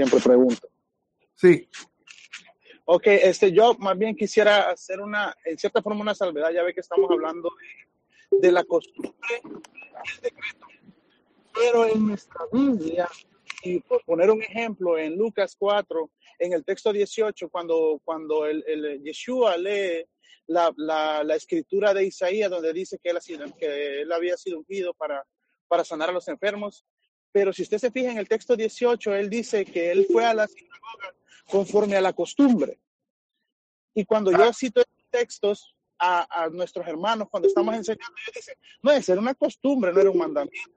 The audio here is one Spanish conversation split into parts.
siempre pregunto. Sí. Ok, este, yo más bien quisiera hacer una, en cierta forma, una salvedad. Ya ve que estamos hablando de, de la costumbre del decreto. Pero en nuestra Biblia, y por poner un ejemplo, en Lucas 4, en el texto 18, cuando, cuando el, el Yeshua lee la, la, la, escritura de Isaías, donde dice que él, ha sido, que él había sido ungido para, para sanar a los enfermos. Pero si usted se fija en el texto 18, él dice que él fue a la sinagoga conforme a la costumbre. Y cuando yo cito textos a, a nuestros hermanos, cuando estamos enseñando, ellos dicen, no, es era una costumbre, no era un mandamiento.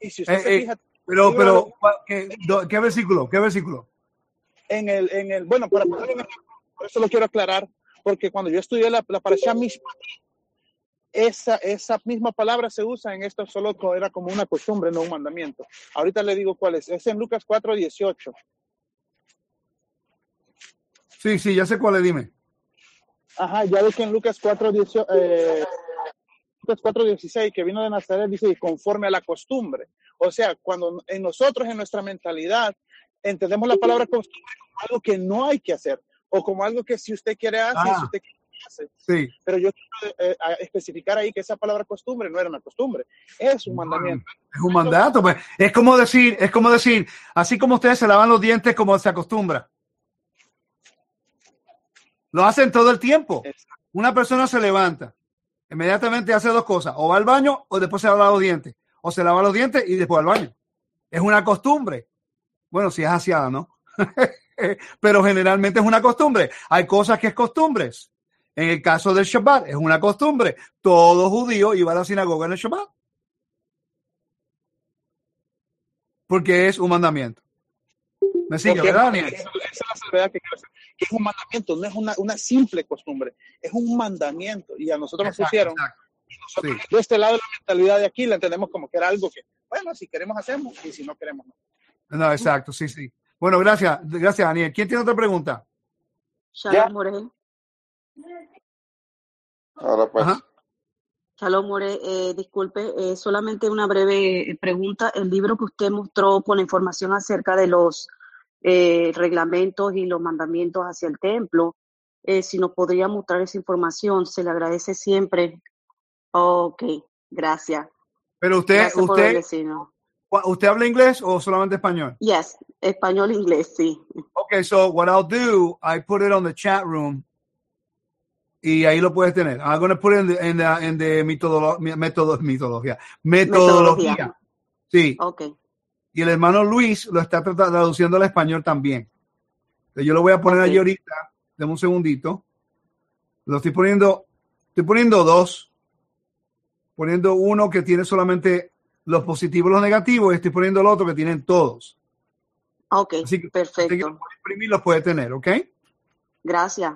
Y si usted Eh, se eh, fija, Pero, pero, de- ¿cuál- ¿qué, qué versículo? ¿Qué versículo? en el, en el, bueno, para poner un ejemplo, por eso lo quiero aclarar, porque cuando yo estudié la, la parasha esa, esa misma palabra se usa en esto solo era como una costumbre, no un mandamiento. Ahorita le digo cuál es. Es en Lucas 4, 18. Sí, sí, ya sé cuál es, dime. Ajá, ya ve que en Lucas 4, 18, eh, Lucas 4, 16, que vino de Nazaret, dice, y conforme a la costumbre. O sea, cuando en nosotros, en nuestra mentalidad, entendemos la palabra costumbre como algo que no hay que hacer, o como algo que si usted quiere hacer, Ah. si usted quiere Sí. Pero yo quiero eh, a especificar ahí que esa palabra costumbre no era una costumbre, es un mandamiento. Es un mandato, pues. Es como decir, es como decir, así como ustedes se lavan los dientes como se acostumbra. Lo hacen todo el tiempo. Exacto. Una persona se levanta, inmediatamente hace dos cosas, o va al baño o después se lava los dientes, o se lava los dientes y después al baño. Es una costumbre. Bueno, si es aseada, ¿no? Pero generalmente es una costumbre. Hay cosas que es costumbres. En el caso del Shabbat, es una costumbre. Todo judío iba a la sinagoga en el Shabbat. Porque es un mandamiento. Me sigue, Porque ¿verdad, esa, Daniel? esa es la salvedad que quiero hacer, es un mandamiento, no es una, una simple costumbre, es un mandamiento. Y a nosotros nos pusieron, exacto. y nosotros Sí. de este lado de la mentalidad de aquí la entendemos como que era algo que, bueno, si queremos hacemos y si no queremos no. No, exacto, sí, sí. Bueno, gracias, gracias, Daniel. ¿Quién tiene otra pregunta? Shalom, Ya. Ahora pues, Ajá. Shalom, More. Eh, disculpe, eh, solamente una breve eh, pregunta. El libro que usted mostró con la información acerca de los eh, reglamentos y los mandamientos hacia el templo, eh, si nos podría mostrar esa información, se le agradece siempre. Ok, gracias. Pero usted, Gracias usted. ¿usted habla inglés o solamente español? Yes, español, inglés, sí. Okay, so what I'll do, I put it on the chat room y ahí lo puedes tener. I'm going to put it in the, in the, in the metodolo- método, metodología. Metodología. Metodología. Sí. Ok, Y el hermano Luis lo está tra- traduciendo al español también. Yo lo voy a poner allí ahorita. Deme un segundito. Lo estoy poniendo, estoy poniendo dos. Poniendo uno que tiene solamente los positivos y los negativos y estoy poniendo el otro que tienen todos. ok, Así que que perfecto. imprimir los puede tener, ¿ok? Gracias.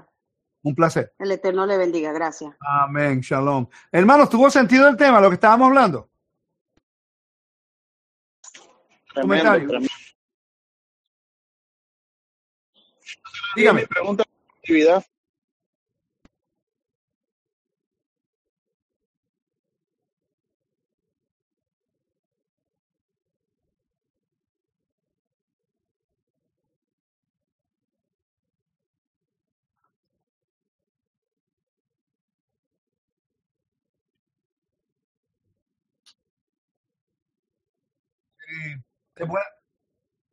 Un placer. El Eterno le bendiga. Gracias. Amén, shalom. Hermanos, ¿tuvo sentido el tema, lo que estábamos hablando? Tremendo, Comentario. tremendo. Dígame. Mi pregunta de actividad.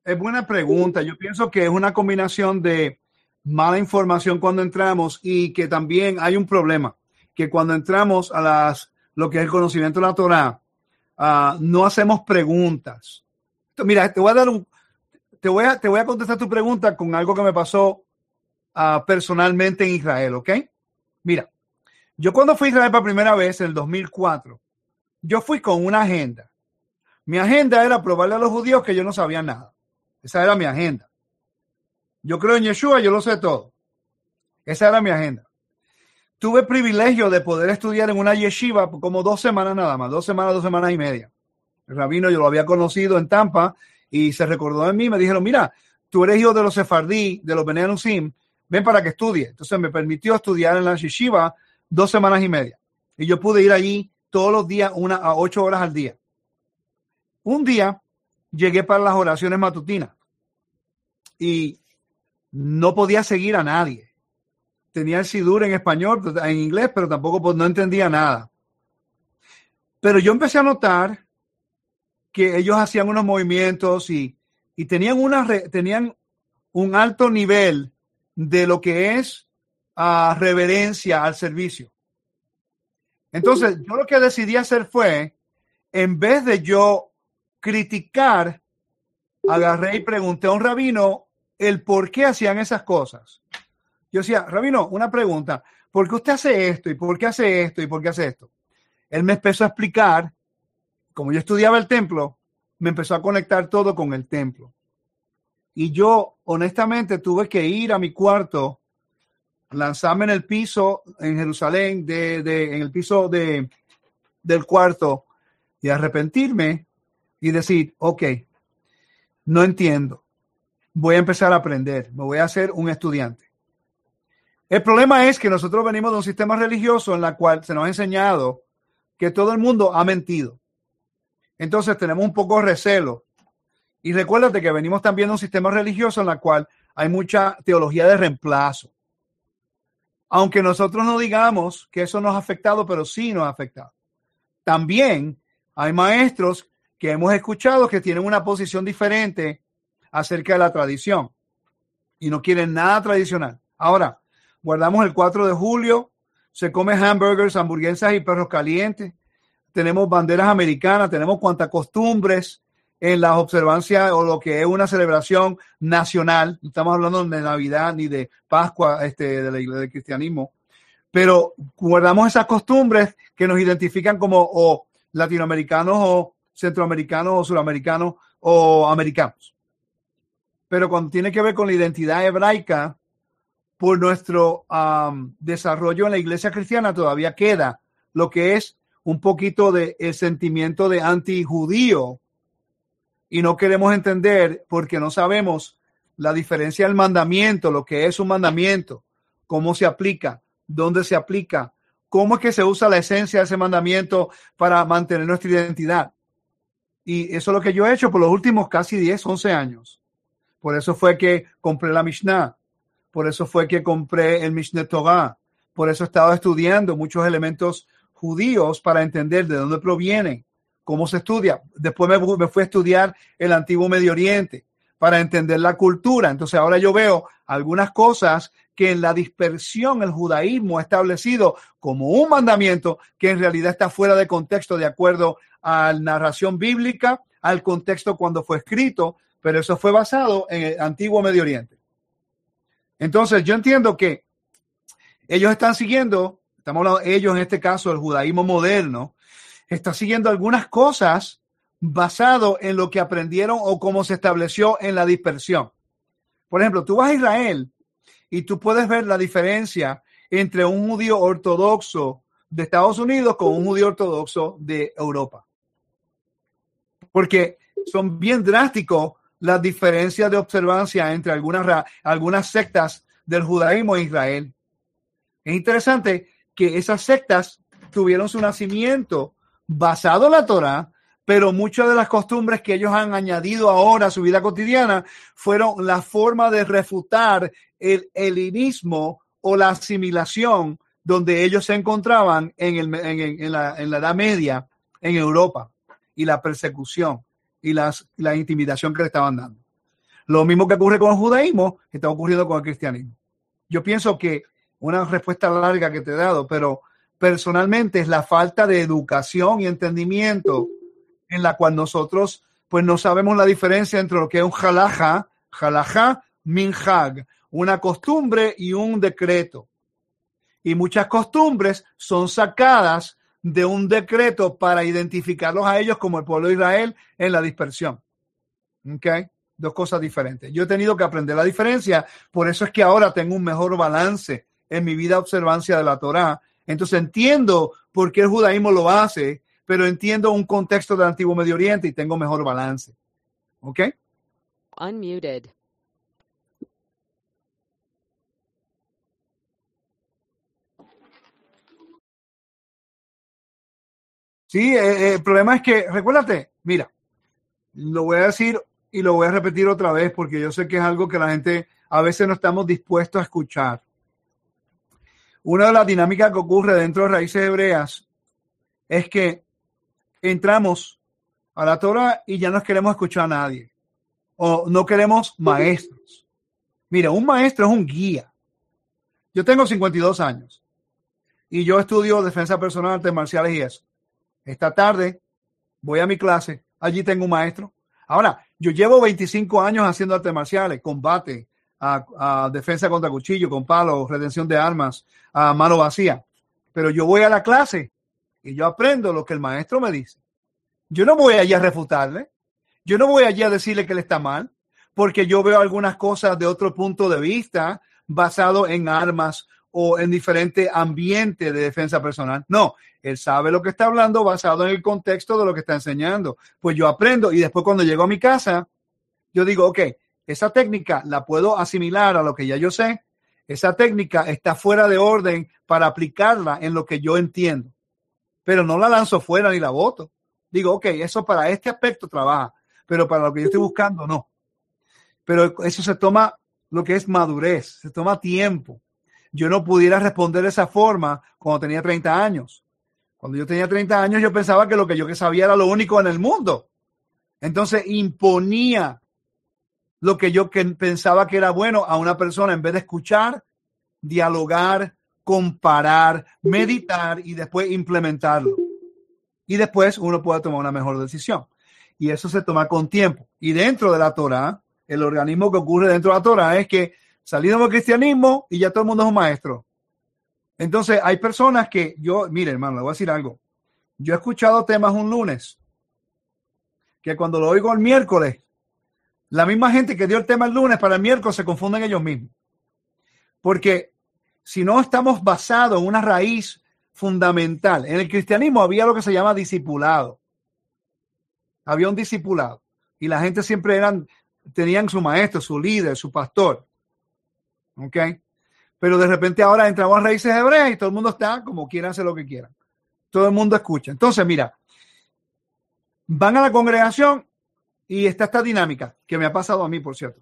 Es buena, pregunta. Yo pienso que es una combinación de mala información cuando entramos y que también hay un problema, que cuando entramos a las lo que es el conocimiento de la Torah, ah, no hacemos preguntas. Mira, te voy a dar un, te voy a, te voy a contestar tu pregunta con algo que me pasó ah, personalmente en Israel, ¿ok? Mira, yo cuando fui a Israel por primera vez en el 2004, yo fui con una agenda. Mi agenda era probarle a los judíos que yo no sabía nada. Esa era mi agenda. Yo creo en Yeshua, yo lo sé todo. Esa era mi agenda. Tuve privilegio de poder estudiar en una yeshiva como dos semanas nada más, dos semanas, dos semanas y media. El rabino yo lo había conocido en Tampa y se recordó de mí. Me dijeron, mira, tú eres hijo de los sefardí, de los Bene Anusim, ven para que estudie. Entonces me permitió estudiar en la yeshiva dos semanas y media. Y yo pude ir allí todos los días, una a ocho horas al día. Un día llegué para las oraciones matutinas. y no podía seguir a nadie. Tenía el Sidur en español, en inglés, pero tampoco no entendía nada. Pero yo empecé a notar que ellos hacían unos movimientos y, y tenían, una, tenían un alto nivel de lo que es uh, reverencia al servicio. Entonces, yo lo que decidí hacer fue, en vez de yo criticar, agarré y pregunté a un rabino el por qué hacían esas cosas. Yo decía, rabino, una pregunta, ¿por qué usted hace esto? ¿Y por qué hace esto? ¿Y por qué hace esto? Él me empezó a explicar, como yo estudiaba el templo, me empezó a conectar todo con el templo. Y yo, honestamente, tuve que ir a mi cuarto, lanzarme en el piso en Jerusalén, de, de, en el piso de, del cuarto, y arrepentirme y decir, ok, no entiendo. Voy a empezar a aprender, me voy a hacer un estudiante. El problema es que nosotros venimos de un sistema religioso en la cual se nos ha enseñado que todo el mundo ha mentido. Entonces tenemos un poco de recelo. Y recuérdate que venimos también de un sistema religioso en la cual hay mucha teología de reemplazo. Aunque nosotros no digamos que eso nos ha afectado, pero sí nos ha afectado. También hay maestros que hemos escuchado que tienen una posición diferente acerca de la tradición y no quieren nada tradicional. Ahora, guardamos el 4 de julio, se come hamburgers, hamburguesas y perros calientes, tenemos banderas americanas, tenemos cuantas costumbres en las observancias o lo que es una celebración nacional. No estamos hablando de Navidad ni de Pascua este, de la iglesia del cristianismo, pero guardamos esas costumbres que nos identifican como o latinoamericanos o centroamericanos o suramericanos o americanos. Pero cuando tiene que ver con la identidad hebraica, por nuestro desarrollo en la iglesia cristiana todavía queda lo que es un poquito de el sentimiento de antijudío y no queremos entender porque no sabemos la diferencia del mandamiento, lo que es un mandamiento, cómo se aplica, dónde se aplica, cómo es que se usa la esencia de ese mandamiento para mantener nuestra identidad. Y eso es lo que yo he hecho por los últimos casi 10, 11 años. Por eso fue que compré la Mishnah. Por eso fue que compré el Mishneh Torah. Por eso he estado estudiando muchos elementos judíos para entender de dónde provienen, cómo se estudia. Después me, me fui a estudiar el antiguo Medio Oriente para entender la cultura. Entonces ahora yo veo algunas cosas que en la dispersión el judaísmo ha establecido como un mandamiento que en realidad está fuera de contexto de acuerdo a la narración bíblica, al contexto cuando fue escrito, pero eso fue basado en el antiguo Medio Oriente. Entonces, yo entiendo que ellos están siguiendo, estamos hablando ellos en este caso, el judaísmo moderno, está siguiendo algunas cosas basado en lo que aprendieron o cómo se estableció en la dispersión. Por ejemplo, tú vas a Israel y tú puedes ver la diferencia entre un judío ortodoxo de Estados Unidos con un judío ortodoxo de Europa porque son bien drásticos las diferencias de observancia entre algunas, algunas sectas del judaísmo e Israel. Es interesante que esas sectas tuvieron su nacimiento basado en la Torah, pero muchas de las costumbres que ellos han añadido ahora a su vida cotidiana fueron la forma de refutar el helenismo o la asimilación donde ellos se encontraban en, la, Edad Media en Europa y la persecución y las, la intimidación que le estaban dando. Lo mismo que ocurre con el judaísmo, está ocurriendo con el cristianismo. Yo pienso que una respuesta larga que te he dado, pero personalmente es la falta de educación y entendimiento en la cual nosotros pues no sabemos la diferencia entre lo que es un halaja, halaja, minhag, una costumbre y un decreto. Y muchas costumbres son sacadas de un decreto para identificarlos a ellos como el pueblo de Israel en la dispersión. ¿Ok? Dos cosas diferentes. Yo he tenido que aprender la diferencia, por eso es que ahora tengo un mejor balance en mi vida observancia de la Torá. Entonces entiendo por qué el judaísmo lo hace, pero entiendo un contexto del antiguo Medio Oriente y tengo mejor balance. ¿Ok? Unmuted. Sí, eh, eh, el problema es que, recuérdate, mira, lo voy a decir y lo voy a repetir otra vez porque yo sé que es algo que la gente a veces no estamos dispuestos a escuchar. Una de las dinámicas que ocurre dentro de raíces hebreas es que entramos a la Torah y ya no queremos escuchar a nadie o no queremos maestros. Mira, un maestro es un guía. Yo tengo 52 años y yo estudio defensa personal, artes marciales y eso. Esta tarde voy a mi clase, allí tengo un maestro. Ahora, yo llevo 25 años haciendo artes marciales, combate, a, defensa contra cuchillo, con palo, redención de armas, a mano vacía. Pero yo voy a la clase y yo aprendo lo que el maestro me dice. Yo no voy allí a refutarle. Yo no voy allí a decirle que él está mal, porque yo veo algunas cosas de otro punto de vista basado en armas o en diferente ambiente de defensa personal. No, él sabe lo que está hablando basado en el contexto de lo que está enseñando. Pues yo aprendo y después cuando llego a mi casa, yo digo, ok, esa técnica la puedo asimilar a lo que ya yo sé. Esa técnica está fuera de orden para aplicarla en lo que yo entiendo. Pero no la lanzo fuera ni la voto. Digo, ok, eso para este aspecto trabaja, pero para lo que yo estoy buscando, no. Pero eso se toma lo que es madurez, se toma tiempo. Yo no pudiera responder de esa forma cuando tenía 30 años. Cuando yo tenía 30 años, yo pensaba que lo que yo que sabía era lo único en el mundo. Entonces imponía lo que yo pensaba que era bueno a una persona en vez de escuchar, dialogar, comparar, meditar y después implementarlo. Y después uno puede tomar una mejor decisión. Y eso se toma con tiempo. Y dentro de la Torah, el organismo que ocurre dentro de la Torah es que salimos del cristianismo y ya todo el mundo es un maestro. Entonces, hay personas que yo, mire, hermano, le voy a decir algo. Yo he escuchado temas un lunes que cuando lo oigo el miércoles la misma gente que dio el tema el lunes para el miércoles se confunden ellos mismos. Porque si no estamos basados en una raíz fundamental, en el cristianismo había lo que se llama discipulado. Había un discipulado y la gente siempre eran, tenían su maestro, su líder, su pastor. ¿Ok? Pero de repente ahora entramos a raíces hebreas y todo el mundo está como quieran hacer lo que quieran. Todo el mundo escucha. Entonces, mira, van a la congregación y está esta dinámica que me ha pasado a mí, por cierto.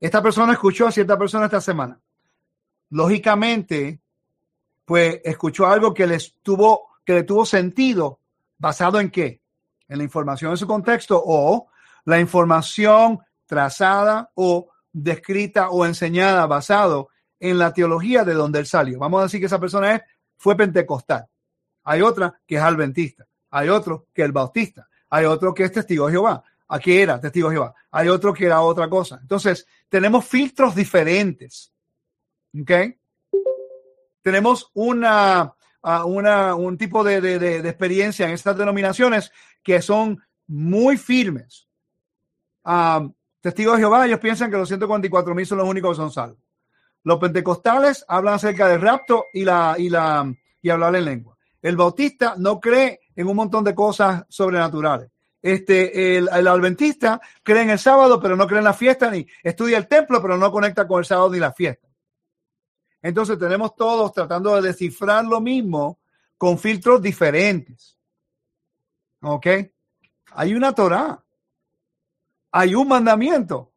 Esta persona escuchó a cierta persona esta semana. Lógicamente, pues escuchó algo que les tuvo, que le tuvo sentido, basado en qué? En la información en su contexto o la información trazada o descrita o enseñada basado en la teología de donde él salió. Vamos a decir que esa persona es, fue pentecostal. Hay otra que es adventista. Hay otro que es bautista hay otro que es testigo de Jehová. Aquí era testigo de Jehová. Hay otro que era otra cosa. Entonces, tenemos filtros diferentes. ¿Ok? Tenemos una, una un tipo de, de, experiencia en estas denominaciones que son muy firmes. Testigos de Jehová, ellos piensan que los 144 mil son los únicos que son salvos. Los pentecostales hablan acerca del rapto y la y la y hablar en lengua. El bautista no cree en un montón de cosas sobrenaturales. Este, el, el, adventista cree en el sábado, pero no cree en la fiesta, ni estudia el templo, pero no conecta con el sábado ni la fiesta. Entonces tenemos todos tratando de descifrar lo mismo con filtros diferentes. ¿Ok? Hay una Torah, hay un mandamiento,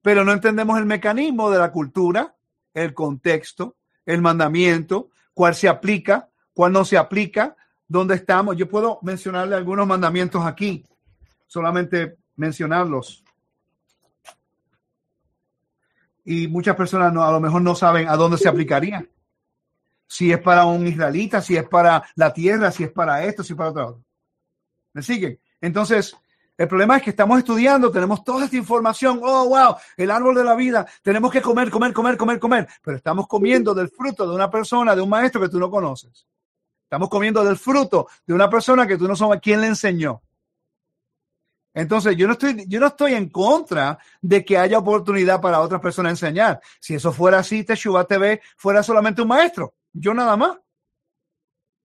pero no entendemos el mecanismo de la cultura, el contexto, el mandamiento, cuál se aplica, cuál no se aplica, dónde estamos. Yo puedo mencionarle algunos mandamientos aquí, solamente mencionarlos. Y muchas personas no, a lo mejor no saben a dónde se aplicaría. Si es para un israelita, si es para la tierra, si es para esto, si es para otro. ¿Me siguen? Entonces, el problema es que estamos estudiando, tenemos toda esta información. Oh, wow, el árbol de la vida. Tenemos que comer, comer, comer, comer, comer. Pero estamos comiendo del fruto de una persona, de un maestro que tú no conoces. Estamos comiendo del fruto de una persona que tú no sabes quién le enseñó. Entonces, yo no estoy, yo no estoy en contra de que haya oportunidad para otras personas enseñar. Si eso fuera así, Teshuva TV fuera solamente un maestro. Yo nada más.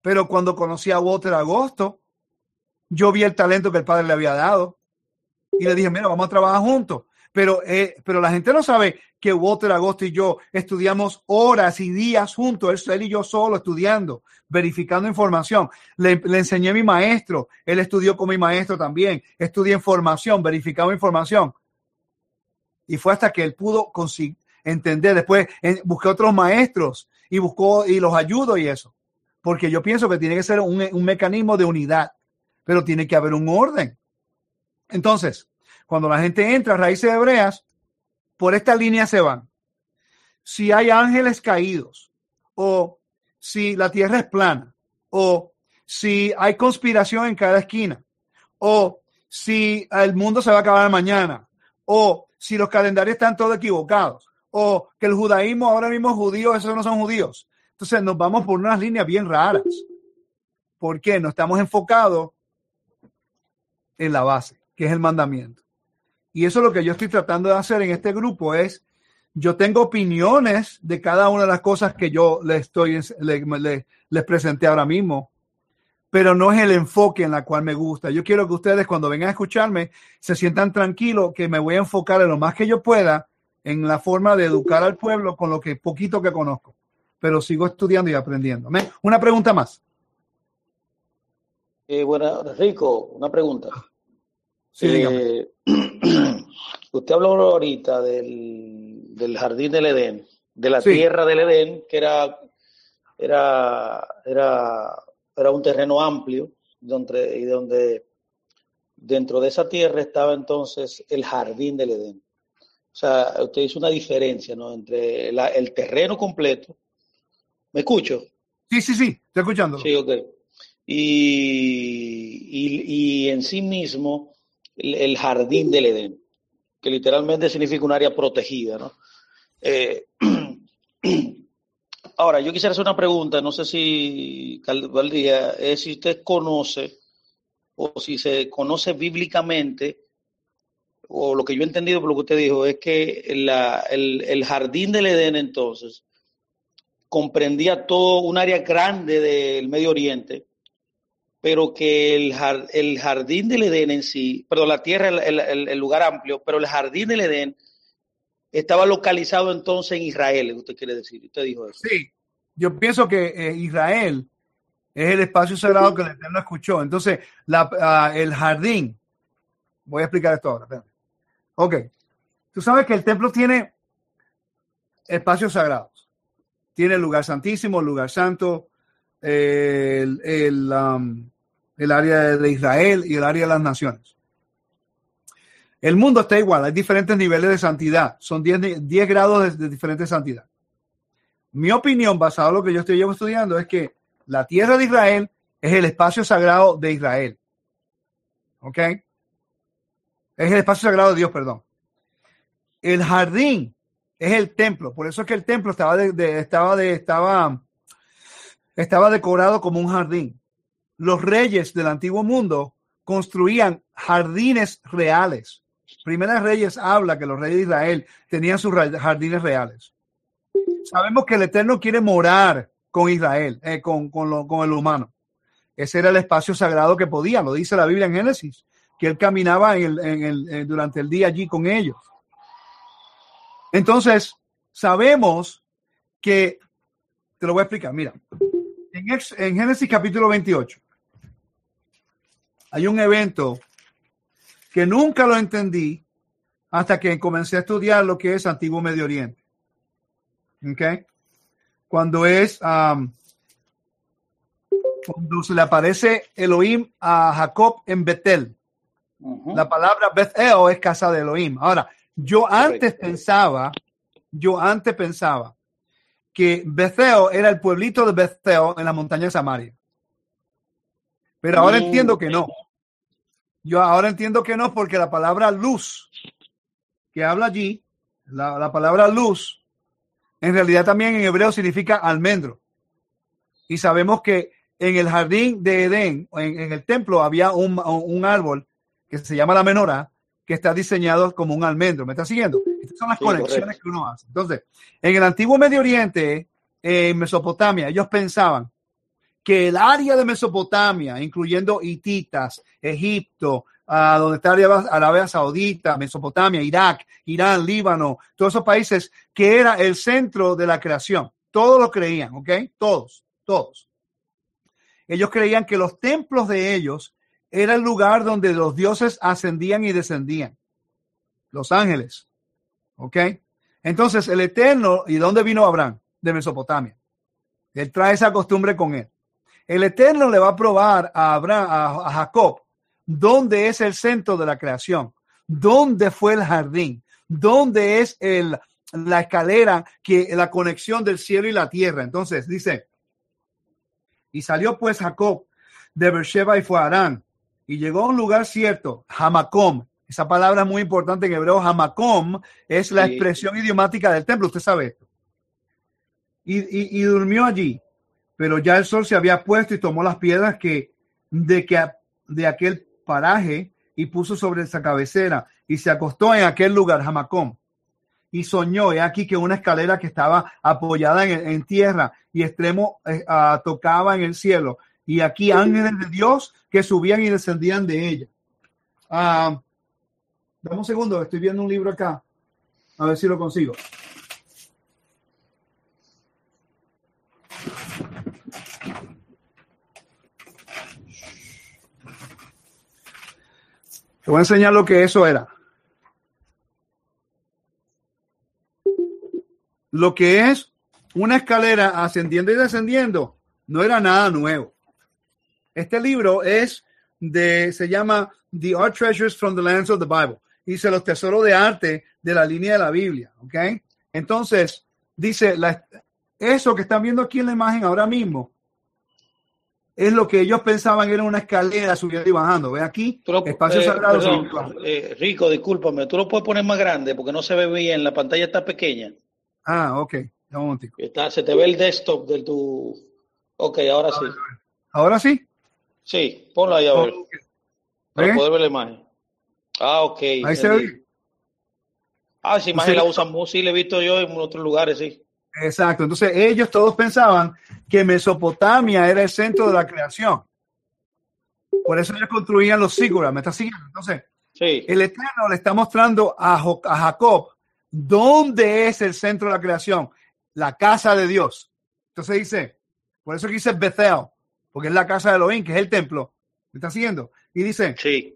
Pero cuando conocí a Walter Agosto, yo vi el talento que el padre le había dado y le dije, mira, vamos a trabajar juntos. Pero, eh, pero la gente no sabe que Walter Agosto y yo estudiamos horas y días juntos, él y yo solo estudiando, verificando información. Le, enseñé a mi maestro, él estudió con mi maestro también, estudié información, verificaba información. Y fue hasta que él pudo entender. Después en, busqué otros maestros y buscó y los ayudo y eso. Porque yo pienso que tiene que ser un, un mecanismo de unidad, pero tiene que haber un orden. Entonces, cuando la gente entra a raíces hebreas, por esta línea se van. Si hay ángeles caídos, o si la tierra es plana, o si hay conspiración en cada esquina, o si el mundo se va a acabar mañana, o si los calendarios están todos equivocados, o que el judaísmo ahora mismo es judío, esos no son judíos. Entonces nos vamos por unas líneas bien raras. ¿Por qué? No estamos enfocados en la base, que es el mandamiento. Y eso es lo que yo estoy tratando de hacer en este grupo es, yo tengo opiniones de cada una de las cosas que yo les estoy, les, presenté ahora mismo, pero no es el enfoque en la cual me gusta. Yo quiero que ustedes cuando vengan a escucharme se sientan tranquilos que me voy a enfocar en lo más que yo pueda en la forma de educar al pueblo con lo que poquito que conozco, pero sigo estudiando y aprendiendo. Una pregunta más. Eh, bueno, Rico, una pregunta. Sí, eh, usted habló ahorita del, del, jardín del Edén, de la sí. tierra del Edén, que era, era, era, era un terreno amplio, donde, y donde dentro de esa tierra estaba entonces el jardín del Edén. O sea, usted hizo una diferencia, ¿no? Entre la, el terreno completo. ¿Me escucho? Sí, sí, sí, estoy escuchando. Sí, ok. Y, y, en sí mismo el, jardín del Edén, que literalmente significa un área protegida, ¿no? Eh, ahora, yo quisiera hacer una pregunta, no sé si Valdía, es si usted conoce o si se conoce bíblicamente, o lo que yo he entendido por lo que usted dijo, es que la, el, el jardín del Edén entonces comprendía todo un área grande del Medio Oriente, pero que el, el, jardín del Edén en sí, perdón, la tierra, el, el, el, lugar amplio, pero el jardín del Edén estaba localizado entonces en Israel, usted quiere decir, usted dijo eso. Sí, yo pienso que eh, Israel es el espacio sagrado que el Eterno escuchó. Entonces, la, uh, el jardín, voy a explicar esto ahora. Espérame. Ok, tú sabes que el templo tiene espacios sagrados. Tiene el lugar santísimo, el lugar santo, el, el, um, el área de Israel y el área de las naciones. El mundo está igual, hay diferentes niveles de santidad, son 10, 10 grados de, de diferente santidad. Mi opinión, basada en lo que yo estoy estudiando, es que la tierra de Israel es el espacio sagrado de Israel. ¿Ok? Es el espacio sagrado de Dios, perdón. El jardín es el templo, por eso es que el templo estaba de, estaba estaba, estaba decorado como un jardín los reyes del antiguo mundo construían jardines reales. Primera Reyes habla que los reyes de Israel tenían sus jardines reales. Sabemos que el Eterno quiere morar con Israel, eh, con, con, lo, con, el humano. Ese era el espacio sagrado que podía, lo dice la Biblia en Génesis, que él caminaba en, durante el día allí con ellos. Entonces, sabemos que, te lo voy a explicar, mira, en, en Génesis capítulo 28, hay un evento que nunca lo entendí hasta que comencé a estudiar lo que es Antiguo Medio Oriente. ¿Ok? Cuando es, um, cuando se le aparece Elohim a Jacob en Betel. Uh -huh. La palabra Bethel es casa de Elohim. Ahora, yo antes pensaba, yo antes pensaba que Bethel era el pueblito de Bethel en la montaña de Samaria. Pero ahora mm. entiendo que no. Yo ahora entiendo que no, porque la palabra luz que habla allí, la, la, palabra luz, en realidad también en hebreo significa almendro. Y sabemos que en el jardín de Edén, en, en el templo, había un, un, árbol que se llama la menora, que está diseñado como un almendro. ¿Me está siguiendo? Estas son las sí, conexiones correcto. que uno hace. Entonces, en el antiguo Medio Oriente, en Mesopotamia, ellos pensaban que el área de Mesopotamia, incluyendo hititas, Egipto, a donde está Arabia, Arabia Saudita, Mesopotamia, Irak, Irán, Líbano, todos esos países que era el centro de la creación. Todos lo creían, ¿ok? Todos, todos. Ellos creían que los templos de ellos era el lugar donde los dioses ascendían y descendían. Los ángeles. ¿Ok? Entonces, el Eterno, ¿y dónde vino Abraham? De Mesopotamia. Él trae esa costumbre con él. El Eterno le va a probar a Abraham, a, Jacob, dónde es el centro de la creación, dónde fue el jardín, dónde es el, la escalera, que la conexión del cielo y la tierra. Entonces dice, y salió pues Jacob de Beersheba y fue a Arán y llegó a un lugar cierto, Hamacom. Esa palabra es muy importante en hebreo. Hamacom es la expresión idiomática del templo. Usted sabe esto. Y, y, durmió allí. Pero ya el sol se había puesto y tomó las piedras que de, que, de aquel paraje y puso sobre esa cabecera y se acostó en aquel lugar, Hamacom y soñó, he aquí que una escalera que estaba apoyada en, tierra y extremo eh, tocaba en el cielo. Y aquí ángeles de Dios que subían y descendían de ella. Dame un segundo, estoy viendo un libro acá. A ver si lo consigo. Te voy a enseñar lo que eso era. lo que es una escalera ascendiendo y descendiendo no era nada nuevo. Este libro es de, se llama The Art Treasures from the Lands of the Bible. Dice los tesoros de arte de la línea de la Biblia. ¿Ok? Entonces, dice, la, eso que están viendo aquí en la imagen ahora mismo es lo que ellos pensaban era una escalera subiendo y bajando. Ve aquí, espacio eh, sagrado. Eh, Rico, discúlpame, tú lo puedes poner más grande porque no se ve bien, la pantalla está pequeña. Ah, ok. Un Está, se te ve el desktop de tu. Ok, ahora sí. ¿Ahora sí? Sí, ponlo ahí a ver. Para poder ver la imagen. Ah, ok. Ahí se ve. Ah, esa imagen la usan mucho, sí, la he visto yo en otros lugares, sí. Exacto. Entonces, ellos todos pensaban que Mesopotamia era el centro de la creación. Por eso ellos construían los síguras. ¿Me está siguiendo? Entonces, sí. el Eterno le está mostrando a, a Jacob ¿Dónde es el centro de la creación? La casa de Dios. Entonces dice, por eso que dice Bethel, porque es la casa de Elohim, que es el templo. ¿Me está siguiendo? Y dice, sí.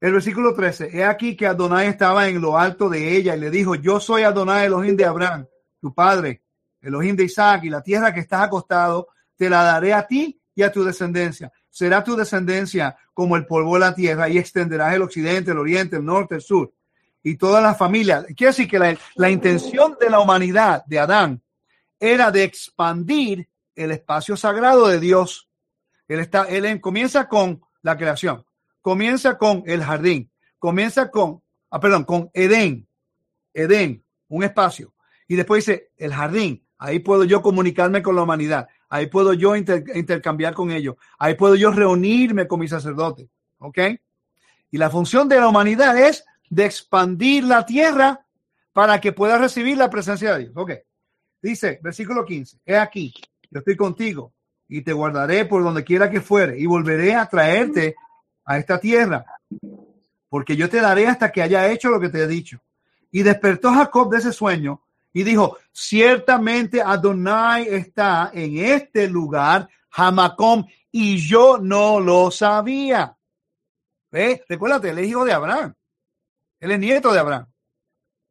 el versículo 13, he aquí que Adonai estaba en lo alto de ella y le dijo, yo soy Adonai Elohim de Abraham, tu padre, Elohim de Isaac, y la tierra que estás acostado, te la daré a ti y a tu descendencia. Será tu descendencia como el polvo de la tierra y extenderás el occidente, el oriente, el norte, el sur y toda la familia. Quiere decir que la, intención de la humanidad, de Adán, era de expandir el espacio sagrado de Dios. Él, está, él comienza con la creación, comienza con el jardín, comienza con, ah, perdón, con Edén, Edén, un espacio. Y después dice el jardín, ahí puedo yo comunicarme con la humanidad, ahí puedo yo intercambiar con ellos, ahí puedo yo reunirme con mis sacerdotes. ¿Ok? Y la función de la humanidad es de expandir la tierra para que pueda recibir la presencia de Dios. Ok. Dice, versículo 15, he aquí, yo estoy contigo y te guardaré por donde quiera que fuere y volveré a traerte a esta tierra, porque yo te daré hasta que haya hecho lo que te he dicho. Y despertó Jacob de ese sueño y dijo, ciertamente Adonai está en este lugar, Hamacom, y yo no lo sabía. ¿Ve? Recuérdate, el hijo de Abraham. Él es nieto de Abraham.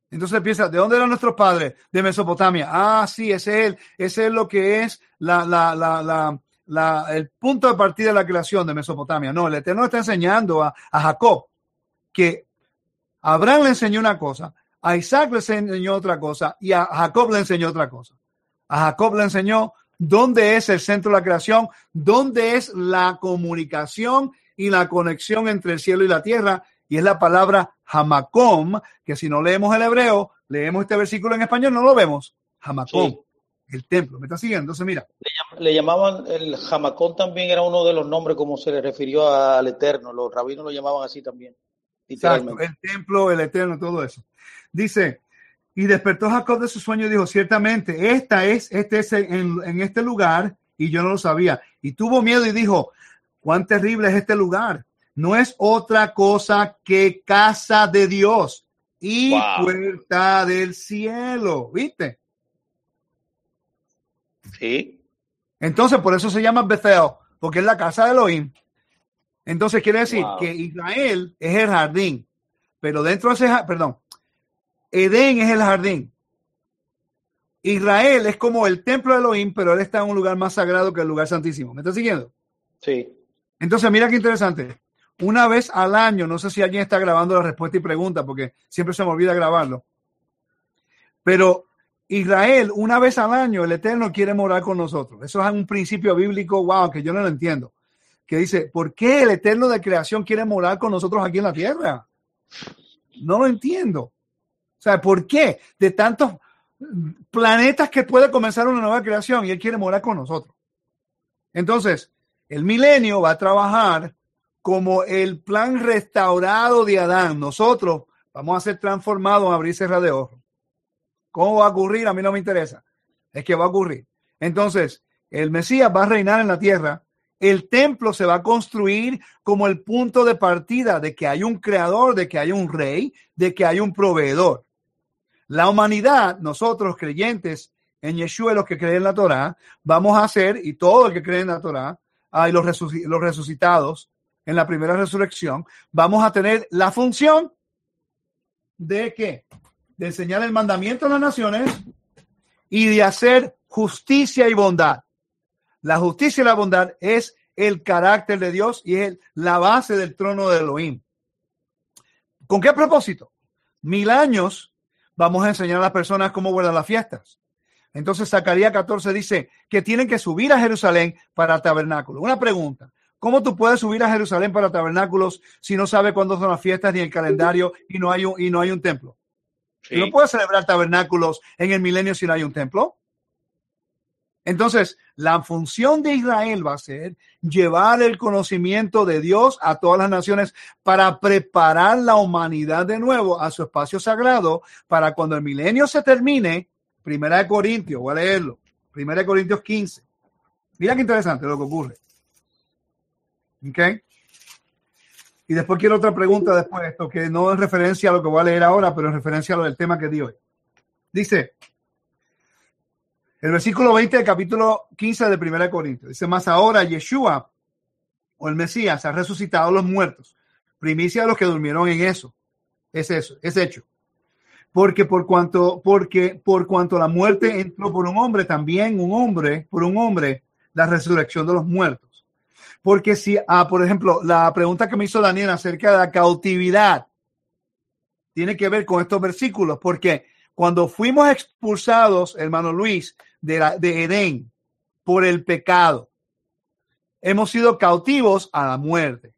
Entonces piensa, ¿de dónde eran nuestros padres? De Mesopotamia. Ah, sí, ese es él. Ese es lo que es la, la, la, la, el punto de partida de la creación de Mesopotamia. No, el Eterno está enseñando a, a Jacob que Abraham le enseñó una cosa, a Isaac le enseñó otra cosa y a Jacob le enseñó otra cosa. A Jacob le enseñó dónde es el centro de la creación, dónde es la comunicación y la conexión entre el cielo y la tierra y es la palabra Hamacom, que si no leemos el hebreo, leemos este versículo en español, no lo vemos. Hamacom, el templo. ¿Me está siguiendo? Entonces, mira. Le, llamaban, el Hamacom también era uno de los nombres como se le refirió al Eterno. Los rabinos lo llamaban así también. Exacto, el templo, el Eterno, todo eso. Dice, y despertó Jacob de su sueño y dijo, ciertamente, esta es, este es en, en este lugar, y yo no lo sabía. Y tuvo miedo y dijo, cuán terrible es este lugar no es otra cosa que casa de Dios y Wow. puerta del cielo, ¿viste? Sí. Entonces, por eso se llama Bethel, porque es la casa de Elohim. Entonces, quiere decir Wow. que Israel es el jardín, pero dentro de ese jardín, perdón, Edén es el jardín. Israel es como el templo de Elohim, pero él está en un lugar más sagrado que el lugar santísimo. ¿Me estás siguiendo? Sí. Entonces, mira qué interesante. Una vez al año, no sé si alguien está grabando la respuesta y pregunta, porque siempre se me olvida grabarlo. Pero Israel, una vez al año, el Eterno quiere morar con nosotros. Eso es un principio bíblico, wow, que yo no lo entiendo. Que dice, ¿por qué el Eterno de creación quiere morar con nosotros aquí en la tierra? No lo entiendo. O sea, ¿por qué? De tantos planetas que puede comenzar una nueva creación y Él quiere morar con nosotros. Entonces, el milenio va a trabajar como el plan restaurado de Adán. Nosotros vamos a ser transformados en abrir cerrar de ojos. ¿Cómo va a ocurrir? A mí no me interesa. Es que va a ocurrir. Entonces, el Mesías va a reinar en la tierra. El templo se va a construir como el punto de partida de que hay un creador, de que hay un rey, de que hay un proveedor. La humanidad, nosotros creyentes en Yeshua, los que creen en la Torah, vamos a hacer, y todo el que cree en la Torah, ah, y los, los resucitados en la primera resurrección, vamos a tener la función de qué? De enseñar el mandamiento a las naciones y de hacer justicia y bondad. La justicia y la bondad es el carácter de Dios y es la base del trono de Elohim. ¿Con qué propósito? Mil años vamos a enseñar a las personas cómo guardar las fiestas. Entonces Zacarías 14 dice que tienen que subir a Jerusalén para tabernáculos. Una pregunta, ¿cómo tú puedes subir a Jerusalén para tabernáculos si no sabes cuándo son las fiestas ni el calendario y no hay un, y no hay un templo? sí. No puedes celebrar tabernáculos en el milenio si no hay un templo. Entonces, la función de Israel va a ser llevar el conocimiento de Dios a todas las naciones para preparar la humanidad de nuevo a su espacio sagrado para cuando el milenio se termine. Primera de Corintios, voy a leerlo. Primera de Corintios 15. Mira qué interesante lo que ocurre. ¿Ok? Y después quiero otra pregunta después de esto, que no es referencia a lo que voy a leer ahora, pero en referencia a lo del tema que di hoy. Dice, el versículo 20 del capítulo 15 de 1 Corintios. Dice, más ahora Yeshua o el Mesías ha resucitado los muertos. Primicia de los que durmieron en eso. Es eso, es hecho. Porque por cuanto, porque por cuanto la muerte entró por un hombre, también un hombre, por un hombre, la resurrección de los muertos. Porque si, ah, por ejemplo, la pregunta que me hizo Daniel acerca de la cautividad tiene que ver con estos versículos, porque cuando fuimos expulsados, hermano Luis, de, de Edén por el pecado, hemos sido cautivos a la muerte.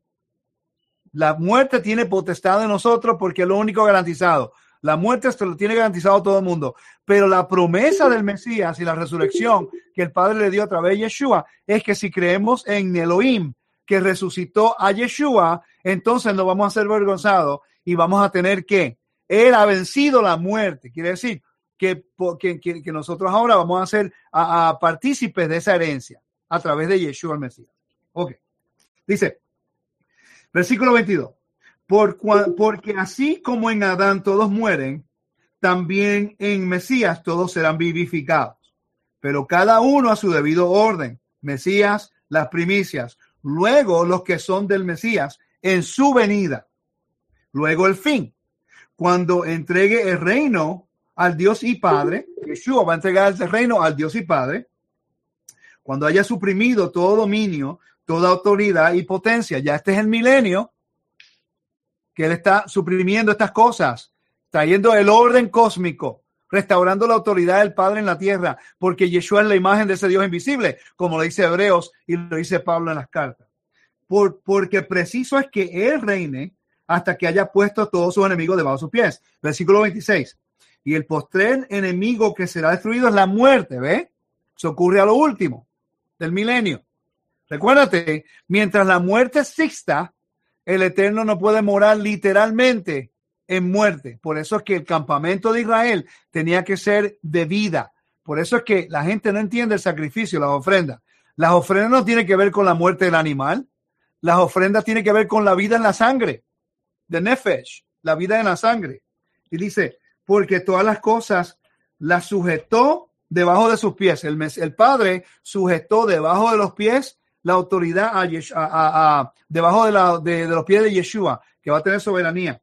La muerte tiene potestad de nosotros porque es lo único garantizado. La muerte se lo tiene garantizado todo el mundo. Pero la promesa del Mesías y la resurrección que el Padre le dio a través de Yeshua es que si creemos en Elohim, que resucitó a Yeshua, entonces no vamos a ser vergonzados y vamos a tener que él ha vencido la muerte. Quiere decir que, que, nosotros ahora vamos a ser a, partícipes de esa herencia a través de Yeshua el Mesías. Ok. Dice, versículo 22. Por, porque así como en Adán todos mueren, también en Mesías todos serán vivificados. Pero cada uno a su debido orden. Mesías, las primicias. Luego los que son del Mesías en su venida. Luego el fin cuando entregue el reino al Dios y Padre, Yeshua va a entregar el reino al Dios y Padre, cuando haya suprimido todo dominio, toda autoridad y potencia, ya este es el milenio, que Él está suprimiendo estas cosas, trayendo el orden cósmico, restaurando la autoridad del Padre en la tierra, porque Yeshua es la imagen de ese Dios invisible, como lo dice Hebreos y lo dice Pablo en las cartas. Por, porque preciso es que Él reine hasta que haya puesto a todos sus enemigos debajo de sus pies. Versículo 26. Y el postrer enemigo que será destruido es la muerte, ¿ve? Eso ocurre a lo último del milenio. Recuérdate, mientras la muerte exista, el Eterno no puede morar literalmente en muerte. Por eso es que el campamento de Israel tenía que ser de vida. Por eso es que la gente no entiende el sacrificio, las ofrendas. Las ofrendas no tienen que ver con la muerte del animal. Las ofrendas tienen que ver con la vida en la sangre, de Nefesh, la vida en la sangre. Y dice, porque todas las cosas las sujetó debajo de sus pies. El, el Padre sujetó debajo de los pies la autoridad a, debajo de, de, los pies de Yeshua, que va a tener soberanía.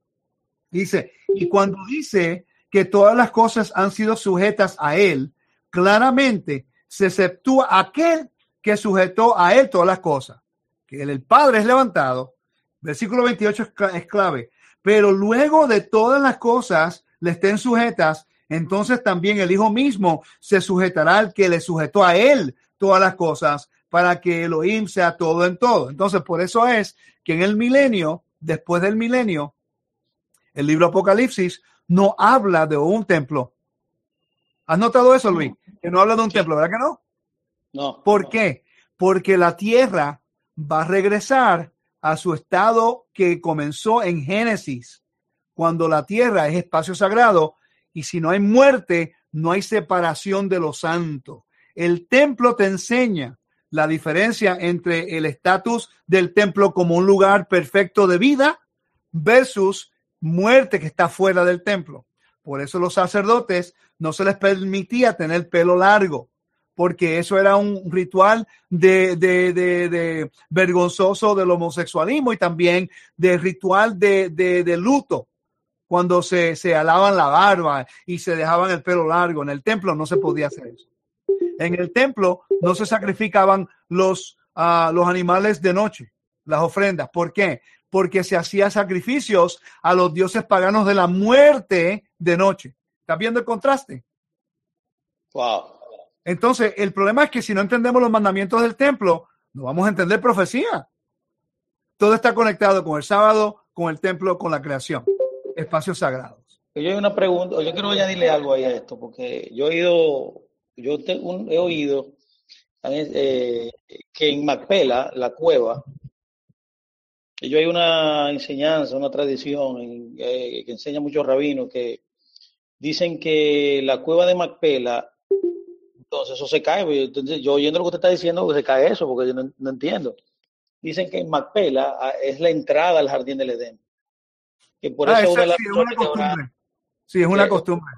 Dice, y cuando dice que todas las cosas han sido sujetas a él, claramente se exceptúa aquel que sujetó a él todas las cosas. Que el, Padre es levantado. Versículo 28 es clave. Pero luego de todas las cosas le estén sujetas, entonces también el Hijo mismo se sujetará al que le sujetó a él todas las cosas para que Elohim sea todo en todo. Entonces, por eso es que en el milenio, después del milenio, el libro Apocalipsis no habla de un templo. ¿Has notado eso, Luis? Que no habla de un templo, ¿verdad que no? No. ¿Por qué? Porque la tierra va a regresar a su estado que comenzó en Génesis, cuando la tierra es espacio sagrado y si no hay muerte, no hay separación de lo santo. El templo te enseña la diferencia entre el estatus del templo como un lugar perfecto de vida versus muerte que está fuera del templo. Por eso los sacerdotes no se les permitía tener pelo largo, porque eso era un ritual de, de, de, vergonzoso del homosexualismo y también de ritual de, luto, cuando se, se alaban la barba y se dejaban el pelo largo. En el templo no se podía hacer eso. En el templo no se sacrificaban los, uh, los animales de noche, las ofrendas. ¿Por qué? Porque se hacía sacrificios a los dioses paganos de la muerte de noche. ¿Estás viendo el contraste? Wow. Entonces, el problema es que si no entendemos los mandamientos del templo, no vamos a entender profecía. Todo está conectado con el sábado, con el templo, con la creación. Espacios sagrados. Yo hay una pregunta, yo quiero añadirle algo ahí a esto, porque yo he ido yo he oído eh, que en Macpela, la cueva, yo hay una enseñanza, una tradición eh, que enseña muchos rabinos que dicen que la cueva de Macpela, entonces eso se cae. Pues, entonces, yo oyendo lo que usted está diciendo, se cae eso, porque yo no, entiendo. Dicen que en Macpela ah, es la entrada al jardín del Edén. Que por ah, eso sí, es una costumbre. sí, es una costumbre.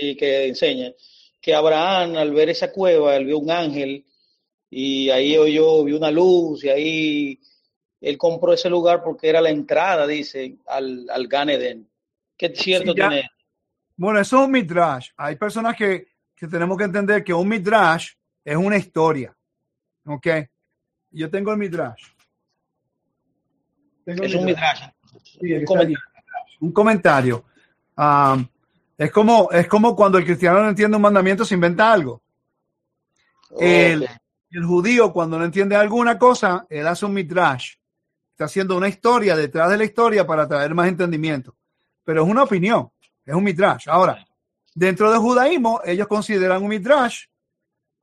Y que enseña que Abraham al ver esa cueva, él vio un ángel y ahí oyó, vio una luz y ahí él compró ese lugar porque era la entrada, dice, al, al Gan Eden. ¿Qué cierto tiene? Bueno, eso es un midrash. Hay personas que, que tenemos que entender que un midrash es una historia. ¿Ok? Yo tengo el midrash. es un midrash. un, comentario. un comentario. Um, es como, es como cuando el cristiano no entiende un mandamiento, se inventa algo. El, judío, cuando no entiende alguna cosa, él hace un midrash. Está haciendo una historia detrás de la historia para traer más entendimiento. Pero es una opinión, es un midrash. Ahora, dentro del judaísmo, ellos consideran un midrash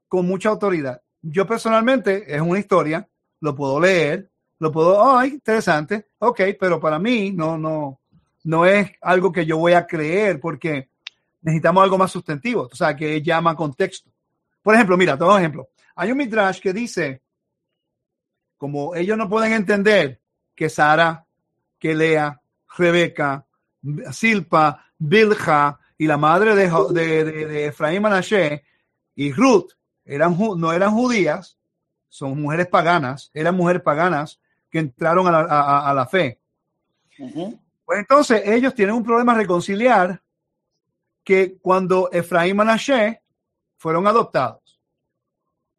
con mucha autoridad. Yo personalmente, es una historia, lo puedo leer, lo puedo, ay, interesante, ok, pero para mí no, no, no es algo que yo voy a creer porque necesitamos algo más sustentivo, o sea, que llama contexto. Por ejemplo, mira, todo ejemplo. Hay un midrash que dice, como ellos no pueden entender que Sara, que Lea, Rebeca, Silpa, Bilja y la madre de, de, de, Efraín Manashe y Ruth eran, no eran judías, son mujeres paganas, eran mujeres paganas que entraron a la, a, la fe. Pues entonces ellos tienen un problema reconciliar que cuando Efraín y Manashe fueron adoptados.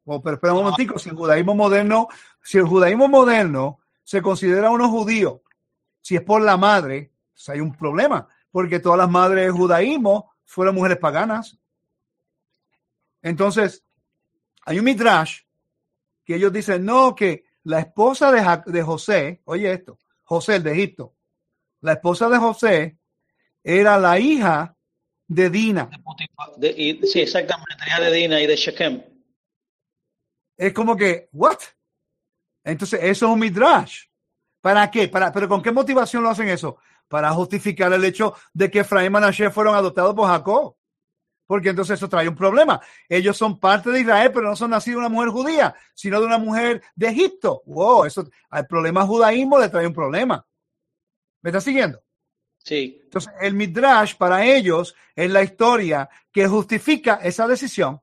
O, pero espera un momentico, si el judaísmo moderno, si el judaísmo moderno se considera uno judío, si es por la madre, pues hay un problema, porque todas las madres del judaísmo fueron mujeres paganas. Entonces, hay un midrash que ellos dicen, no, que la esposa de, de José, oye esto, José el de Egipto, la esposa de José, era la hija de Dina. sí, exactamente, hija de Dina y de Shechem. Es como que, ¿what? Entonces, eso es un midrash. ¿Para qué? ¿Para, ¿Pero con qué motivación lo hacen eso? Para justificar el hecho de que Efraín y Manashe fueron adoptados por Jacob. porque entonces eso trae un problema. Ellos son parte de Israel, pero no son nacidos de una mujer judía, sino de una mujer de Egipto. Wow, eso al problema judaísmo le trae un problema. ¿Me está siguiendo? Sí. Entonces, el Midrash para ellos es la historia que justifica esa decisión.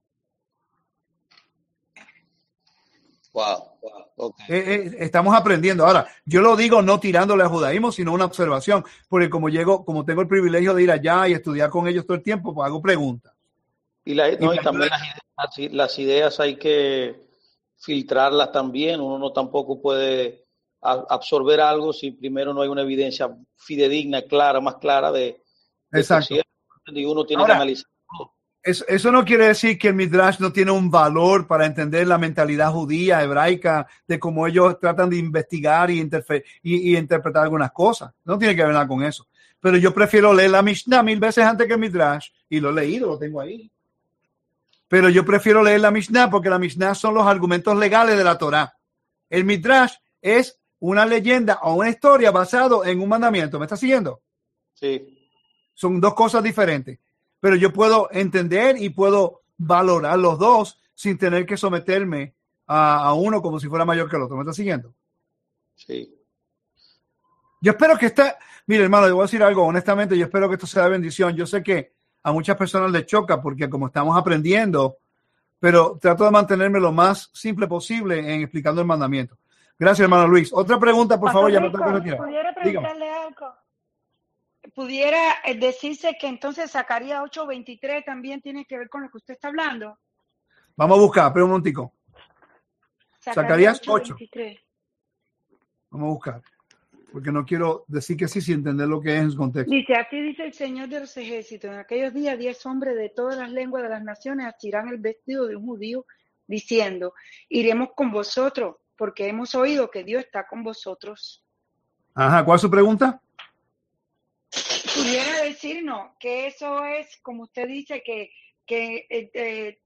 Wow. wow. Okay. Eh, eh, estamos aprendiendo. Ahora, yo lo digo no tirándole al judaísmo, sino una observación, porque como llego, como tengo el privilegio de ir allá y estudiar con ellos todo el tiempo, pues hago preguntas. Y, la, no, y también las ideas, las ideas hay que filtrarlas también. Uno no tampoco puede absorber algo si primero no hay una evidencia fidedigna, clara, más clara de, de Exacto. y uno tiene Ahora, que analizar. Eso, eso, no quiere decir que el Midrash no tiene un valor para entender la mentalidad judía, hebraica, de cómo ellos tratan de investigar y, y, y, interpretar algunas cosas. No tiene que ver nada con eso. Pero yo prefiero leer la Mishnah mil veces antes que el Midrash y lo he leído, lo tengo ahí. Pero yo prefiero leer la Mishnah porque la Mishnah son los argumentos legales de la Torah. El Midrash es una leyenda o una historia basado en un mandamiento. ¿Me está siguiendo? Sí. Son dos cosas diferentes. Pero yo puedo entender y puedo valorar los dos sin tener que someterme a, a uno como si fuera mayor que el otro. ¿Me está siguiendo? Sí. Yo espero que esta, mire hermano, le voy a decir algo, honestamente, yo espero que esto sea de bendición. Yo sé que a muchas personas les choca porque como estamos aprendiendo, pero trato de mantenerme lo más simple posible en explicando el mandamiento. Gracias, hermano Luis. Otra pregunta, por favor, ya no tengo que ¿Pudiera preguntarle algo? ¿Pudiera eh, decirse que entonces Zacarías 8.23 también tiene que ver con lo que usted está hablando? Vamos a buscar, pero un momentico. Zacarías 8. Vamos a buscar. Porque no quiero decir que sí sin entender lo que es en su contexto. Dice, así dice el Señor de los ejércitos. En aquellos días diez hombres de todas las lenguas de las naciones asirán el vestido de un judío diciendo, iremos con vosotros porque hemos oído que Dios está con vosotros. Ajá, ¿cuál es su pregunta? Pudiera decirnos que eso es, como usted dice, que, que eh,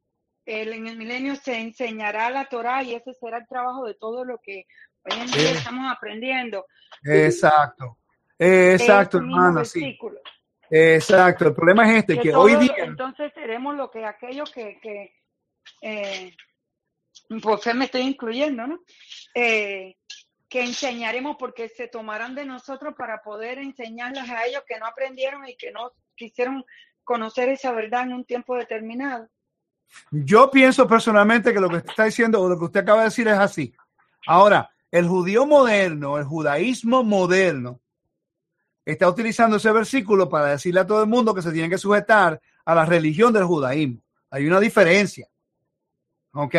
el, en el milenio se enseñará la Torah y ese será el trabajo de todo lo que hoy en día eh, estamos aprendiendo. Exacto, exacto, hermano, sí. Exacto, el problema es este, que, que hoy día... Entonces seremos lo que aquellos que, que eh, por fe me estoy incluyendo, ¿no? Eh, que enseñaremos porque se tomarán de nosotros para poder enseñarles a ellos que no aprendieron y que no quisieron conocer esa verdad en un tiempo determinado. Yo pienso personalmente que lo que está diciendo o lo que usted acaba de decir es así. Ahora, el judío moderno, el judaísmo moderno, está utilizando ese versículo para decirle a todo el mundo que se tiene que sujetar a la religión del judaísmo. Hay una diferencia. ¿Ok?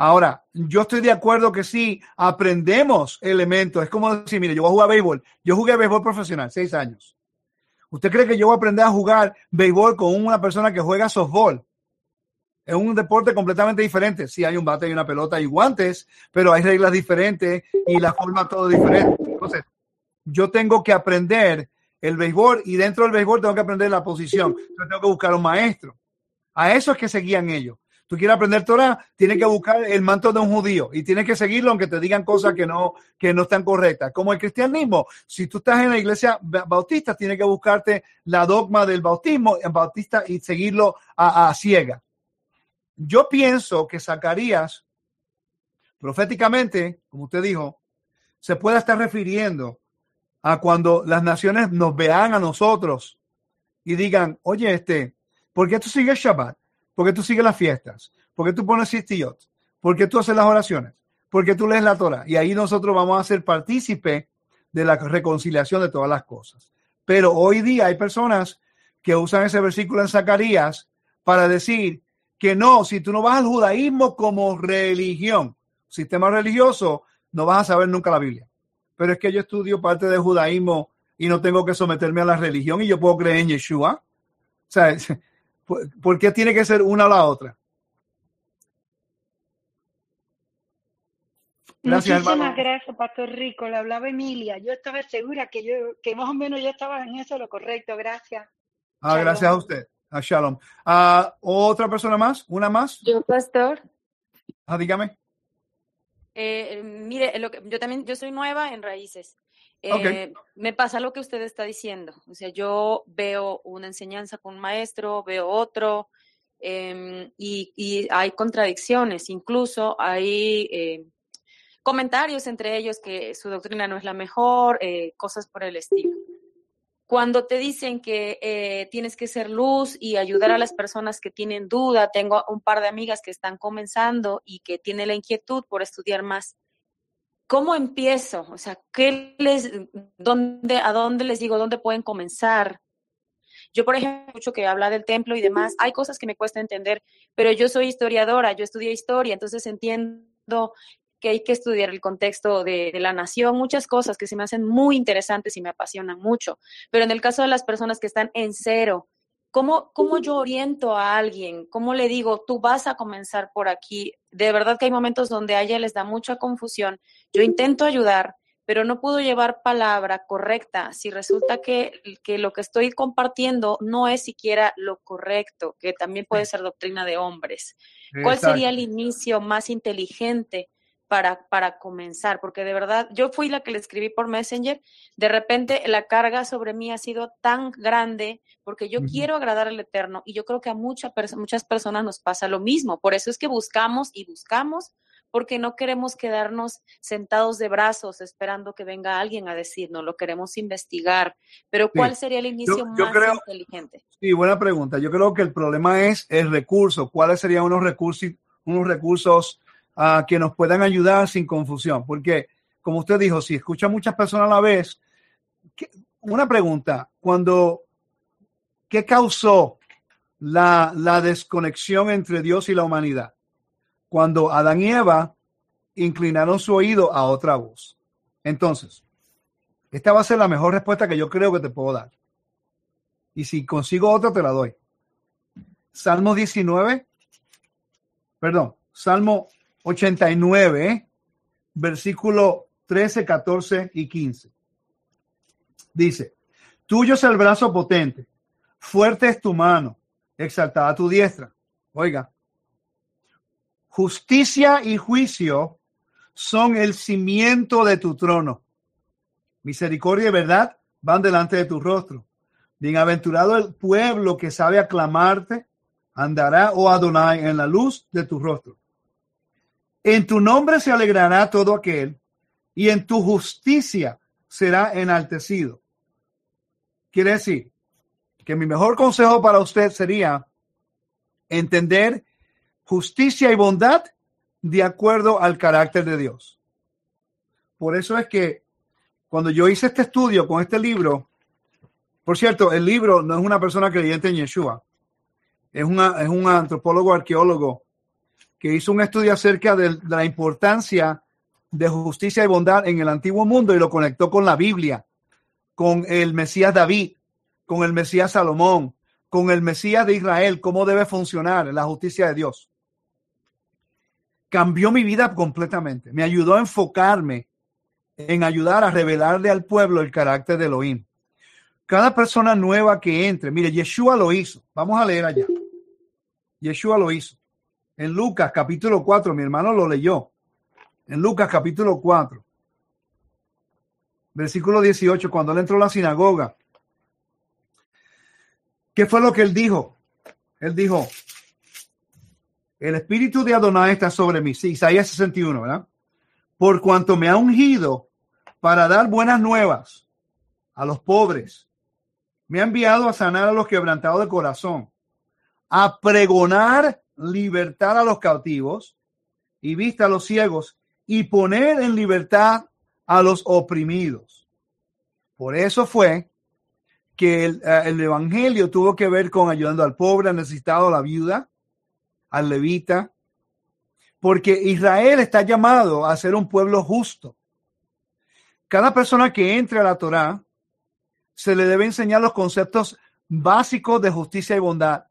Ahora, yo estoy de acuerdo que sí, aprendemos elementos. Es como decir, mire, yo voy a jugar béisbol. Yo jugué béisbol profesional, seis años. ¿Usted cree que yo voy a aprender a jugar béisbol con una persona que juega softball? Es un deporte completamente diferente. Sí, hay un bate y una pelota y guantes, pero hay reglas diferentes y la forma todo diferente. Entonces, yo tengo que aprender el béisbol y dentro del béisbol tengo que aprender la posición. Entonces, tengo que buscar un maestro. A eso es que seguían ellos tú quieres aprender Torah, tienes que buscar el manto de un judío y tienes que seguirlo aunque te digan cosas que no, que no están correctas. Como el cristianismo, si tú estás en la iglesia bautista, tienes que buscarte la dogma del bautismo en bautista y seguirlo a, a ciega. Yo pienso que Zacarías, proféticamente, como usted dijo, se puede estar refiriendo a cuando las naciones nos vean a nosotros y digan, oye, este, ¿por qué tú sigues Shabbat? ¿Por qué tú sigues las fiestas? ¿Por qué tú pones sitiot? ¿Por qué tú haces las oraciones? ¿Por qué tú lees la Torah? Y ahí nosotros vamos a ser partícipe de la reconciliación de todas las cosas. Pero hoy día hay personas que usan ese versículo en Zacarías para decir que no, si tú no vas al judaísmo como religión, sistema religioso, no vas a saber nunca la Biblia. Pero es que yo estudio parte del judaísmo y no tengo que someterme a la religión y yo puedo creer en Yeshua. O sea, ¿Por qué tiene que ser una o la otra? Gracias, Muchísimas gracias, Pastor Rico. Le hablaba Emilia. Yo estaba segura que yo, que más o menos yo estaba en eso lo correcto. Gracias. Ah, gracias a usted. A Shalom. Ah, ¿Otra persona más? ¿Una más? Yo, Pastor. Ah, dígame. Eh, mire, lo que, yo también, yo soy nueva en raíces. Eh, me pasa lo que usted está diciendo. O sea, yo veo una enseñanza con un maestro, veo otro, em, y, hay contradicciones. Incluso hay eh, comentarios entre ellos que su doctrina no es la mejor, eh, cosas por el estilo. Cuando te dicen que tienes que ser luz y ayudar a las personas que tienen duda, tengo un par de amigas que están comenzando y que tienen la inquietud por estudiar más ¿Cómo empiezo? O sea, ¿qué les, dónde, ¿a dónde les digo, dónde pueden comenzar? Yo, por ejemplo, mucho que habla del templo y demás, hay cosas que me cuesta entender, pero yo soy historiadora, yo estudié historia, entonces entiendo que hay que estudiar el contexto de, de, la nación, muchas cosas que se me hacen muy interesantes y me apasionan mucho. Pero en el caso de las personas que están en cero, ¿Cómo, ¿Cómo yo oriento a alguien? ¿Cómo le digo, tú vas a comenzar por aquí? De verdad que hay momentos donde a ella les da mucha confusión. Yo intento ayudar, pero no puedo llevar palabra correcta si resulta que, que, lo que estoy compartiendo no es siquiera lo correcto, que también puede ser doctrina de hombres. ¿Cuál sería el inicio más inteligente para, para comenzar, porque de verdad yo fui la que le escribí por Messenger, de repente la carga sobre mí ha sido tan grande porque yo quiero agradar al Eterno y yo creo que a muchas muchas personas nos pasa lo mismo, por eso es que buscamos y buscamos porque no queremos quedarnos sentados de brazos esperando que venga alguien a decirnos, lo queremos investigar. Pero ¿cuál sería el inicio más inteligente? Sí, buena pregunta. Yo creo que el problema es el recurso. ¿Cuáles serían unos recursos, unos recursos a que nos puedan ayudar sin confusión. Porque, como usted dijo, si escucha muchas personas a la vez, una pregunta, cuando, ¿qué causó la, la desconexión entre Dios y la humanidad? Cuando Adán y Eva inclinaron su oído a otra voz. Entonces, esta va a ser la mejor respuesta que yo creo que te puedo dar. Y si consigo otra, te la doy. Salmo 19, perdón, Salmo 89, versículo 13, 14 y 15. Dice, tuyo es el brazo potente, fuerte es tu mano, exaltada tu diestra. Oiga, justicia y juicio son el cimiento de tu trono. Misericordia y verdad van delante de tu rostro. Bienaventurado el pueblo que sabe aclamarte, andará, oh Adonai, en la luz de tu rostro. En tu nombre se alegrará todo aquel y en tu justicia será enaltecido. Quiere decir que mi mejor consejo para usted sería entender justicia y bondad de acuerdo al carácter de Dios. Por eso es que cuando yo hice este estudio con este libro, por cierto, el libro no es una persona creyente en Yeshua, es, una, es un antropólogo arqueólogo que hizo un estudio acerca de, la importancia de justicia y bondad en el antiguo mundo y lo conectó con la Biblia, con el Mesías David, con el Mesías Salomón, con el Mesías de Israel, cómo debe funcionar la justicia de Dios. Cambió mi vida completamente. Me ayudó a enfocarme en ayudar a revelarle al pueblo el carácter de Elohim. Cada persona nueva que entre, mire, Yeshua lo hizo. Vamos a leer allá. Yeshua lo hizo en Lucas capítulo 4, mi hermano lo leyó. En Lucas capítulo 4, versículo 18, cuando él entró a la sinagoga. ¿Qué fue lo que él dijo? Él dijo, el espíritu de Adonai está sobre mí. Sí, Isaías 61, ¿verdad? Por cuanto me ha ungido para dar buenas nuevas a los pobres. Me ha enviado a sanar a los quebrantados de corazón, a pregonar libertad a los cautivos y vista a los ciegos y poner en libertad a los oprimidos. Por eso fue que el, eh, el, Evangelio tuvo que ver con ayudando al pobre, al necesitado, a la viuda, al levita, porque Israel está llamado a ser un pueblo justo. Cada persona que entre a la Torá se le debe enseñar los conceptos básicos de justicia y bondad.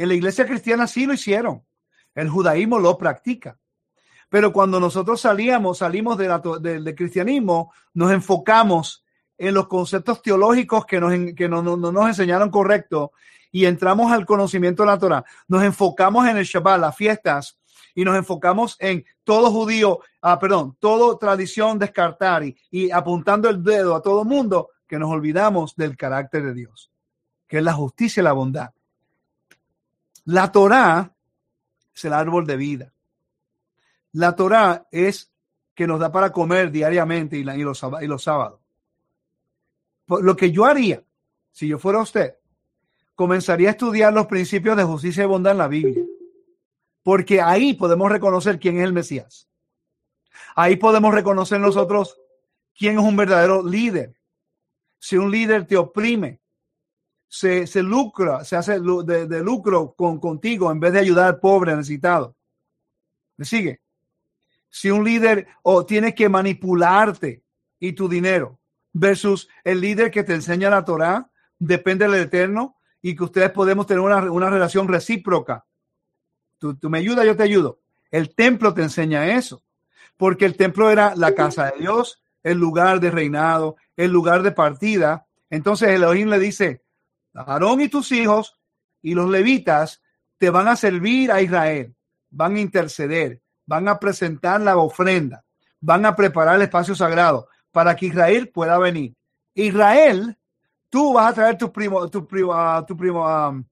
En la iglesia cristiana sí lo hicieron. El judaísmo lo practica. Pero cuando nosotros salíamos, salimos del cristianismo, nos enfocamos en los conceptos teológicos que, nos, que no, nos enseñaron correcto y entramos al conocimiento de la Torah. Nos enfocamos en el Shabbat, las fiestas, y nos enfocamos en todo judío, ah, perdón, todo tradición descartar y, y apuntando el dedo a todo mundo, que nos olvidamos del carácter de Dios, que es la justicia y la bondad. La Torá es el árbol de vida. La Torá es que nos da para comer diariamente y, los, y los sábados. Lo que yo haría, si yo fuera usted, comenzaría a estudiar los principios de justicia y bondad en la Biblia. Porque ahí podemos reconocer quién es el Mesías. Ahí podemos reconocer nosotros quién es un verdadero líder. Si un líder te oprime, se, se lucra, se hace de, lucro con, contigo en vez de ayudar al pobre necesitado. ¿Me sigue? Si un líder o tiene que manipularte y tu dinero versus el líder que te enseña la Torah, depende del Eterno y que ustedes podemos tener una, una relación recíproca. Tú, tú me ayudas, yo te ayudo. El templo te enseña eso, porque el templo era la casa de Dios, el lugar de reinado, el lugar de partida. Entonces Elohim le dice, Aarón y tus hijos y los levitas te van a servir a Israel, van a interceder, van a presentar la ofrenda, van a preparar el espacio sagrado para que Israel pueda venir. Israel, tú vas a traer tus primo, tu primo, tu primo, um,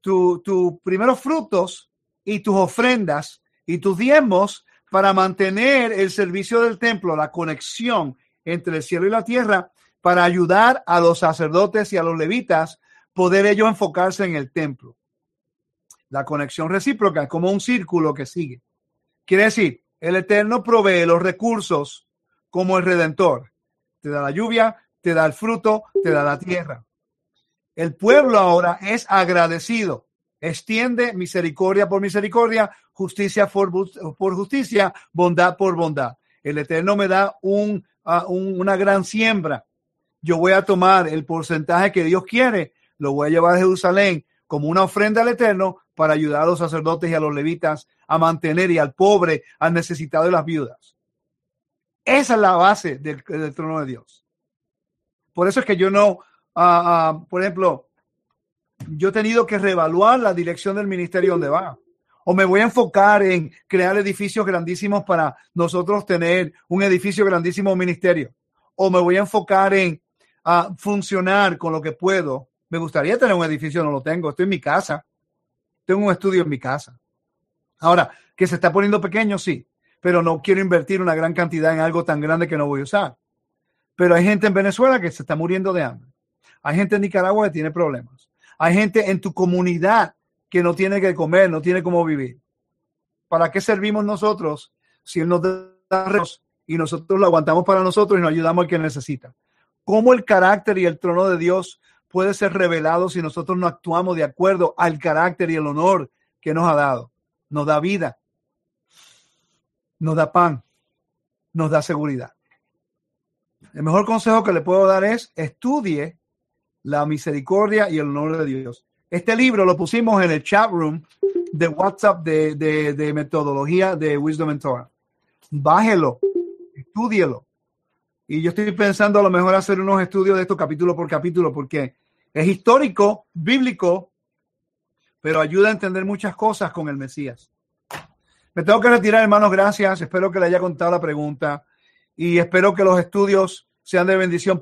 tu, tu primeros frutos y tus ofrendas y tus diezmos para mantener el servicio del templo, la conexión entre el cielo y la tierra, para ayudar a los sacerdotes y a los levitas poder ellos enfocarse en el templo. La conexión recíproca como un círculo que sigue. Quiere decir, el Eterno provee los recursos como el Redentor. Te da la lluvia, te da el fruto, te da la tierra. El pueblo ahora es agradecido. Extiende misericordia por misericordia, justicia por, justicia, bondad por bondad. El Eterno me da un, una gran siembra yo voy a tomar el porcentaje que Dios quiere, lo voy a llevar a Jerusalén como una ofrenda al Eterno para ayudar a los sacerdotes y a los levitas a mantener y al pobre, al necesitado y las viudas. Esa es la base del, trono de Dios. Por eso es que yo no, ah, por ejemplo, yo he tenido que reevaluar la dirección del ministerio donde va. O me voy a enfocar en crear edificios grandísimos para nosotros tener un edificio grandísimo ministerio. O me voy a enfocar en a funcionar con lo que puedo. Me gustaría tener un edificio, no lo tengo, estoy en mi casa. Tengo un estudio en mi casa. Ahora, que se está poniendo pequeño, sí, pero no quiero invertir una gran cantidad en algo tan grande que no voy a usar. Pero hay gente en Venezuela que se está muriendo de hambre. Hay gente en Nicaragua que tiene problemas. Hay gente en tu comunidad que no tiene que comer, no tiene cómo vivir. ¿Para qué servimos nosotros si Él nos da y nosotros lo aguantamos para nosotros y nos ayudamos al que necesita? Cómo el carácter y el trono de Dios puede ser revelado si nosotros no actuamos de acuerdo al carácter y el honor que nos ha dado. Nos da vida, nos da pan, nos da seguridad. El mejor consejo que le puedo dar es estudie la misericordia y el honor de Dios. Este libro lo pusimos en el chat room de WhatsApp de, de metodología de Wisdom and Torah. Bájelo, estúdielo y yo estoy pensando a lo mejor hacer unos estudios de esto capítulo por capítulo, porque es histórico, bíblico, pero ayuda a entender muchas cosas con el Mesías. Me tengo que retirar, hermanos, gracias. Espero que le haya contado la pregunta y espero que los estudios sean de bendición